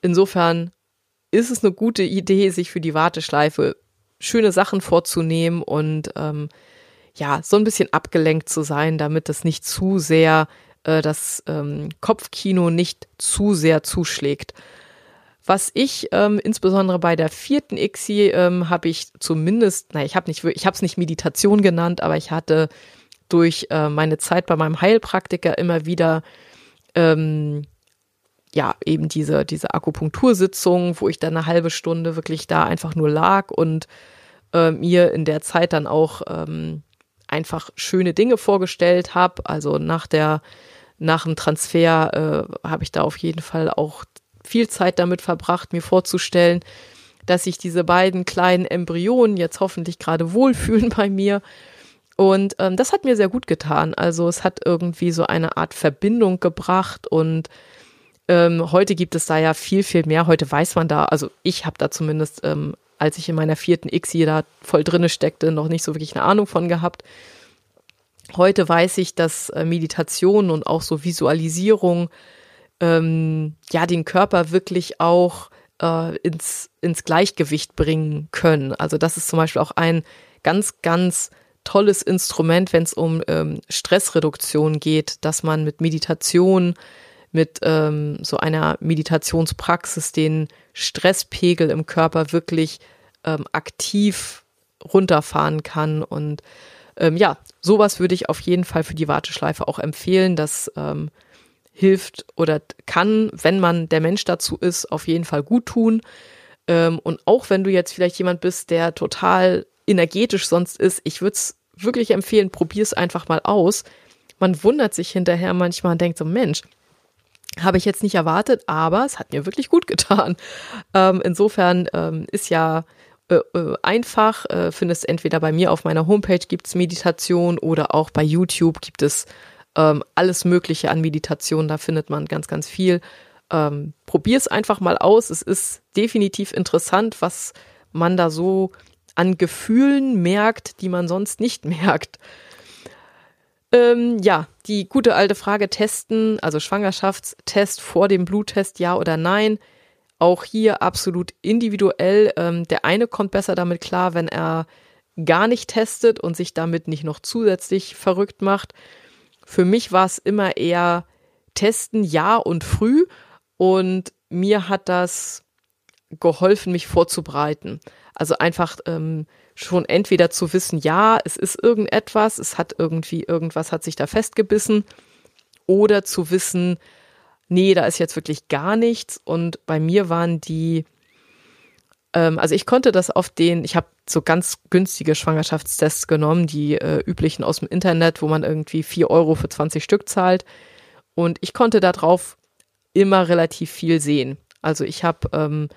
insofern ist es eine gute Idee, sich für die Warteschleife schöne Sachen vorzunehmen und ähm, ja, so ein bisschen abgelenkt zu sein, damit das nicht zu sehr, äh, das ähm, Kopfkino nicht zu sehr zuschlägt. Was ich ähm, insbesondere bei der vierten ICSI ähm, habe ich zumindest, naja, ich habe nicht, ich habe es nicht Meditation genannt, aber ich hatte durch äh, meine Zeit bei meinem Heilpraktiker immer wieder ähm, ja eben diese diese Akupunktursitzung, wo ich dann eine halbe Stunde wirklich da einfach nur lag und äh, mir in der Zeit dann auch ähm, einfach schöne Dinge vorgestellt habe. Also nach der nach dem Transfer äh, habe ich da auf jeden Fall auch viel Zeit damit verbracht, mir vorzustellen, dass sich diese beiden kleinen Embryonen jetzt hoffentlich gerade wohlfühlen bei mir. Und ähm, das hat mir sehr gut getan. Also es hat irgendwie so eine Art Verbindung gebracht und ähm, heute gibt es da ja viel, viel mehr. Heute weiß man da, also ich habe da zumindest, ähm, als ich in meiner vierten X da voll drinne steckte, noch nicht so wirklich eine Ahnung von gehabt. Heute weiß ich, dass äh, Meditation und auch so Visualisierung ähm, ja den Körper wirklich auch äh, ins, ins Gleichgewicht bringen können. Also das ist zum Beispiel auch ein ganz, ganz tolles Instrument, wenn es um ähm, Stressreduktion geht, dass man mit Meditation, mit ähm, so einer Meditationspraxis den Stresspegel im Körper wirklich ähm, aktiv runterfahren kann. Und ähm, ja, sowas würde ich auf jeden Fall für die Warteschleife auch empfehlen, dass ähm, hilft oder kann, wenn man der Mensch dazu ist, auf jeden Fall gut tun. Ähm, und auch wenn du jetzt vielleicht jemand bist, der total energetisch sonst ist, ich würde es wirklich empfehlen, probier es einfach mal aus. Man wundert sich hinterher manchmal und denkt so, Mensch, habe ich jetzt nicht erwartet, aber es hat mir wirklich gut getan. (laughs) Ähm, insofern ähm, ist ja äh, äh, einfach, äh, findest entweder bei mir auf meiner Homepage gibt es Meditation oder auch bei YouTube gibt es ähm, alles Mögliche an Meditation, da findet man ganz, ganz viel. Ähm, Probier es einfach mal aus. Es ist definitiv interessant, was man da so an Gefühlen merkt, die man sonst nicht (laughs) merkt. Ähm, ja, die gute alte Frage testen, also Schwangerschaftstest vor dem Bluttest, ja oder nein. Auch hier absolut individuell. Ähm, der eine kommt besser damit klar, wenn er gar nicht testet und sich damit nicht noch zusätzlich verrückt macht. Für mich war es immer eher testen, ja und früh. Und mir hat das geholfen, mich vorzubereiten. Also einfach ähm, schon entweder zu wissen, ja, es ist irgendetwas, es hat irgendwie irgendwas hat sich da festgebissen, oder zu wissen, nee, da ist jetzt wirklich gar nichts. Und bei mir waren die, ähm, also ich konnte das auf den, ich habe so ganz günstige Schwangerschaftstests genommen, die äh, üblichen aus dem Internet, wo man irgendwie vier Euro für 20 Stück zahlt. Und ich konnte da drauf immer relativ viel sehen. Also ich habe ähm,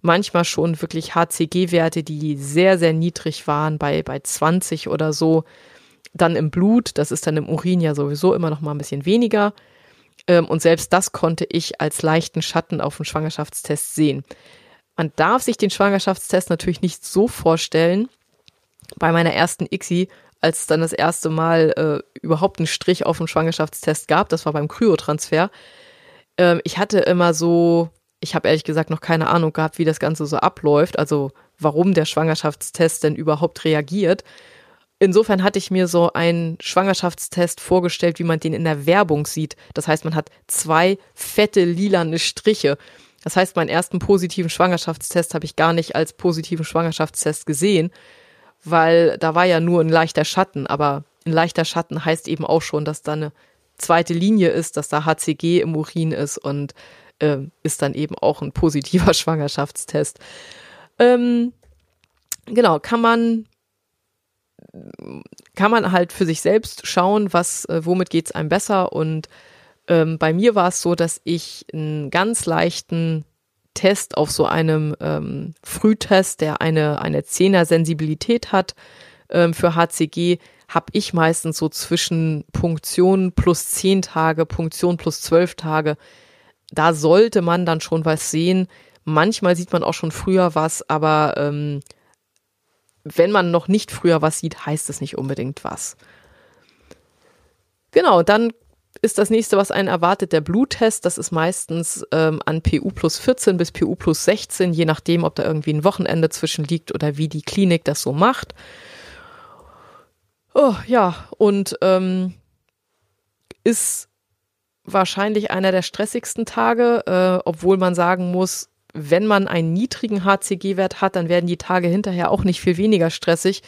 manchmal schon wirklich HCG-Werte, die sehr, sehr niedrig waren, bei, bei 20 oder so. Dann im Blut, das ist dann im Urin ja sowieso immer noch mal ein bisschen weniger. Ähm, und selbst das konnte ich als leichten Schatten auf dem Schwangerschaftstest sehen. Man darf sich den Schwangerschaftstest natürlich nicht so vorstellen. Bei meiner ersten ICSI, als es dann das erste Mal äh, überhaupt einen Strich auf dem Schwangerschaftstest gab, das war beim Kryotransfer. Ähm, ich hatte immer so, ich habe ehrlich gesagt noch keine Ahnung gehabt, wie das Ganze so abläuft, also warum der Schwangerschaftstest denn überhaupt reagiert. Insofern hatte ich mir so einen Schwangerschaftstest vorgestellt, wie man den in der Werbung sieht. Das heißt, man hat zwei fette lilane Striche. Das heißt, meinen ersten positiven Schwangerschaftstest habe ich gar nicht als positiven Schwangerschaftstest gesehen, weil da war ja nur ein leichter Schatten. Aber ein leichter Schatten heißt eben auch schon, dass da eine zweite Linie ist, dass da HCG im Urin ist und äh, ist dann eben auch ein positiver (laughs) Schwangerschaftstest. Ähm, genau, kann man kann man halt für sich selbst schauen, was, äh, womit geht's einem besser. Und ähm, bei mir war es so, dass ich einen ganz leichten Test auf so einem ähm, Frühtest, der eine, eine Zehner Sensibilität hat ähm, für HCG, habe ich meistens so zwischen Punktion plus zehn Tage, Punktion plus zwölf Tage. Da sollte man dann schon was sehen. Manchmal sieht man auch schon früher was, aber ähm, wenn man noch nicht früher was sieht, heißt es nicht unbedingt was. Genau, dann ist das nächste, was einen erwartet, der Bluttest. Das ist meistens ähm, an PU plus 14 bis PU plus 16, je nachdem, ob da irgendwie ein Wochenende zwischen liegt oder wie die Klinik das so macht. Oh, ja, und ähm, ist wahrscheinlich einer der stressigsten Tage, äh, obwohl man sagen muss, wenn man einen niedrigen HCG-Wert hat, dann werden die Tage hinterher auch nicht viel weniger stressig,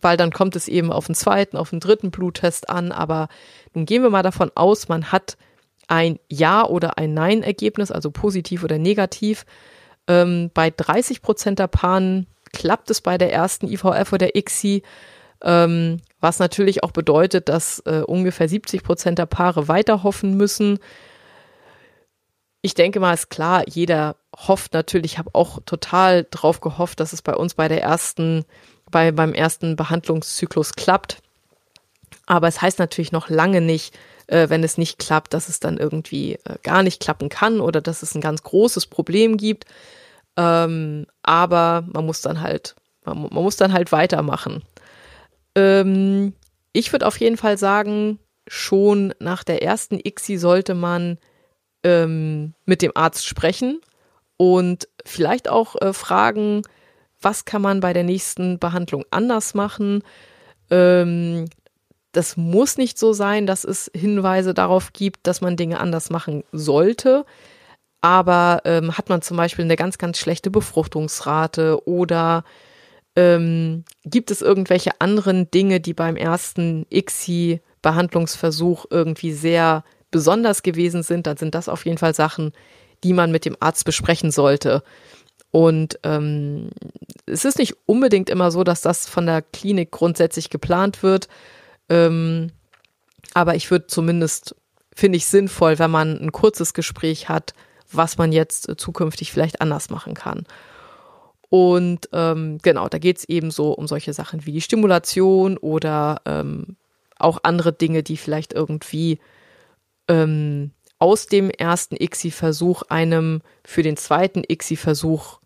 weil dann kommt es eben auf den zweiten, auf den dritten Bluttest an. Aber nun gehen wir mal davon aus, man hat ein Ja oder ein Nein-Ergebnis, also positiv oder negativ. Ähm, bei 30 Prozent der Paaren klappt es bei der ersten IVF oder ICSI, ähm, was natürlich auch bedeutet, dass äh, ungefähr 70 Prozent der Paare weiter hoffen müssen ich denke mal, ist klar, jeder hofft natürlich, ich habe auch total drauf gehofft, dass es bei uns bei der ersten, bei, beim ersten Behandlungszyklus klappt. Aber es heißt natürlich noch lange nicht, äh, wenn es nicht klappt, dass es dann irgendwie äh, gar nicht klappen kann oder dass es ein ganz großes Problem gibt. Ähm, aber man muss dann halt, man, muss dann halt weitermachen. Ähm, ich würde auf jeden Fall sagen, schon nach der ersten ICSI sollte man ähm, mit dem Arzt sprechen und vielleicht auch äh, fragen, was kann man bei der nächsten Behandlung anders machen. Ähm, das muss nicht so sein, dass es Hinweise darauf gibt, dass man Dinge anders machen sollte. Aber ähm, hat man zum Beispiel eine ganz, ganz schlechte Befruchtungsrate oder ähm, gibt es irgendwelche anderen Dinge, die beim ersten ICSI-Behandlungsversuch irgendwie sehr besonders gewesen sind, dann sind das auf jeden Fall Sachen, die man mit dem Arzt besprechen sollte. Und ähm, es ist nicht unbedingt immer so, dass das von der Klinik grundsätzlich geplant wird. Ähm, aber ich würde zumindest, finde ich sinnvoll, wenn man ein kurzes Gespräch hat, was man jetzt zukünftig vielleicht anders machen kann. Und ähm, genau, da geht es eben so um solche Sachen wie die Stimulation oder ähm, auch andere Dinge, die vielleicht irgendwie ähm, aus dem ersten ICSI-Versuch einem für den zweiten ICSI-Versuch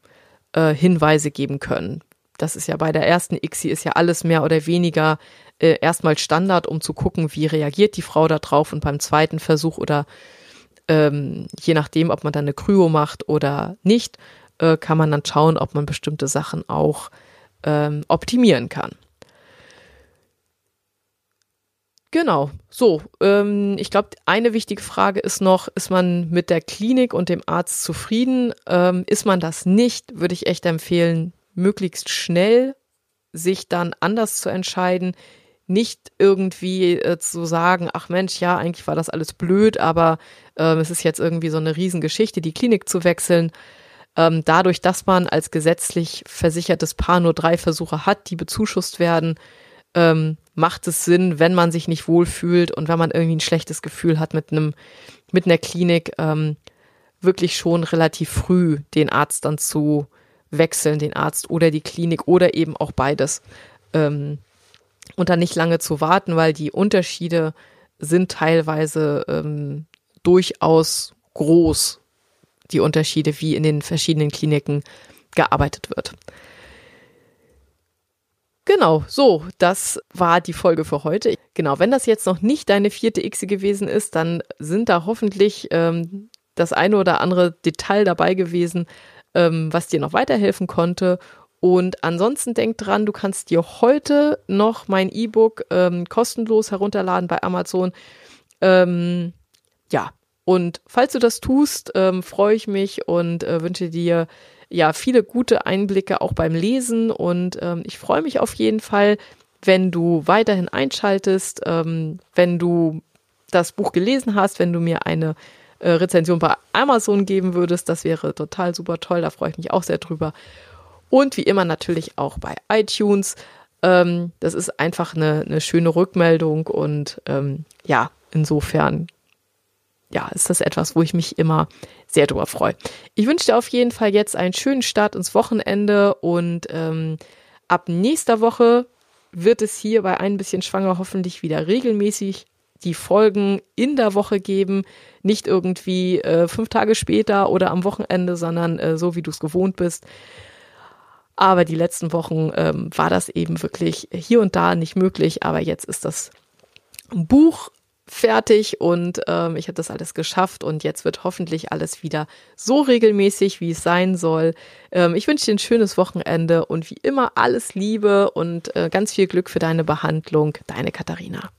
äh, Hinweise geben können. Das ist ja bei der ersten ICSI ist ja alles mehr oder weniger äh, erstmal Standard, um zu gucken, wie reagiert die Frau da drauf und beim zweiten Versuch oder ähm, je nachdem, ob man dann eine Kryo macht oder nicht, äh, kann man dann schauen, ob man bestimmte Sachen auch ähm, optimieren kann. Genau, so. Ähm, ich glaube, eine wichtige Frage ist noch, ist man mit der Klinik und dem Arzt zufrieden? Ähm, ist man das nicht, würde ich echt empfehlen, möglichst schnell sich dann anders zu entscheiden. nicht irgendwie äh, zu sagen, ach Mensch, ja, eigentlich war das alles blöd, aber ähm, es ist jetzt irgendwie so eine Riesengeschichte, die Klinik zu wechseln. Ähm, dadurch, dass man als gesetzlich versichertes Paar nur drei Versuche hat, die bezuschusst werden, ähm, macht es Sinn, wenn man sich nicht wohlfühlt und wenn man irgendwie ein schlechtes Gefühl hat mit einem, mit einer Klinik, ähm, wirklich schon relativ früh den Arzt dann zu wechseln, den Arzt oder die Klinik oder eben auch beides. Ähm, und dann nicht lange zu warten, weil die Unterschiede sind teilweise ähm, durchaus groß, die Unterschiede, wie in den verschiedenen Kliniken gearbeitet wird. Genau, so, das war die Folge für heute. Genau, wenn das jetzt noch nicht deine vierte X gewesen ist, dann sind da hoffentlich ähm, das eine oder andere Detail dabei gewesen, ähm, was dir noch weiterhelfen konnte. Und ansonsten denk dran, du kannst dir heute noch mein E-Book ähm, kostenlos herunterladen bei Amazon. Ähm, ja, und falls du das tust, ähm, freue ich mich und äh, wünsche dir ja, viele gute Einblicke auch beim Lesen und ähm, ich freue mich auf jeden Fall, wenn du weiterhin einschaltest, ähm, wenn du das Buch gelesen hast, wenn du mir eine äh, Rezension bei Amazon geben würdest, das wäre total super toll, da freue ich mich auch sehr drüber. Und wie immer natürlich auch bei iTunes. Ähm, das ist einfach eine, eine schöne Rückmeldung und ähm, ja, insofern ja, ist das etwas, wo ich mich immer sehr drüber freue. Ich wünsche dir auf jeden Fall jetzt einen schönen Start ins Wochenende und ähm, ab nächster Woche wird es hier bei ein bisschen schwanger hoffentlich wieder regelmäßig die Folgen in der Woche geben, nicht irgendwie äh, fünf Tage später oder am Wochenende, sondern äh, so wie du es gewohnt bist. Aber die letzten Wochen ähm, war das eben wirklich hier und da nicht möglich. Aber jetzt ist das Buch fertig und ähm, ich habe das alles geschafft und jetzt wird hoffentlich alles wieder so regelmäßig, wie es sein soll. Ähm, ich wünsche dir ein schönes Wochenende und wie immer alles Liebe und äh, ganz viel Glück für deine Behandlung. Deine Katharina.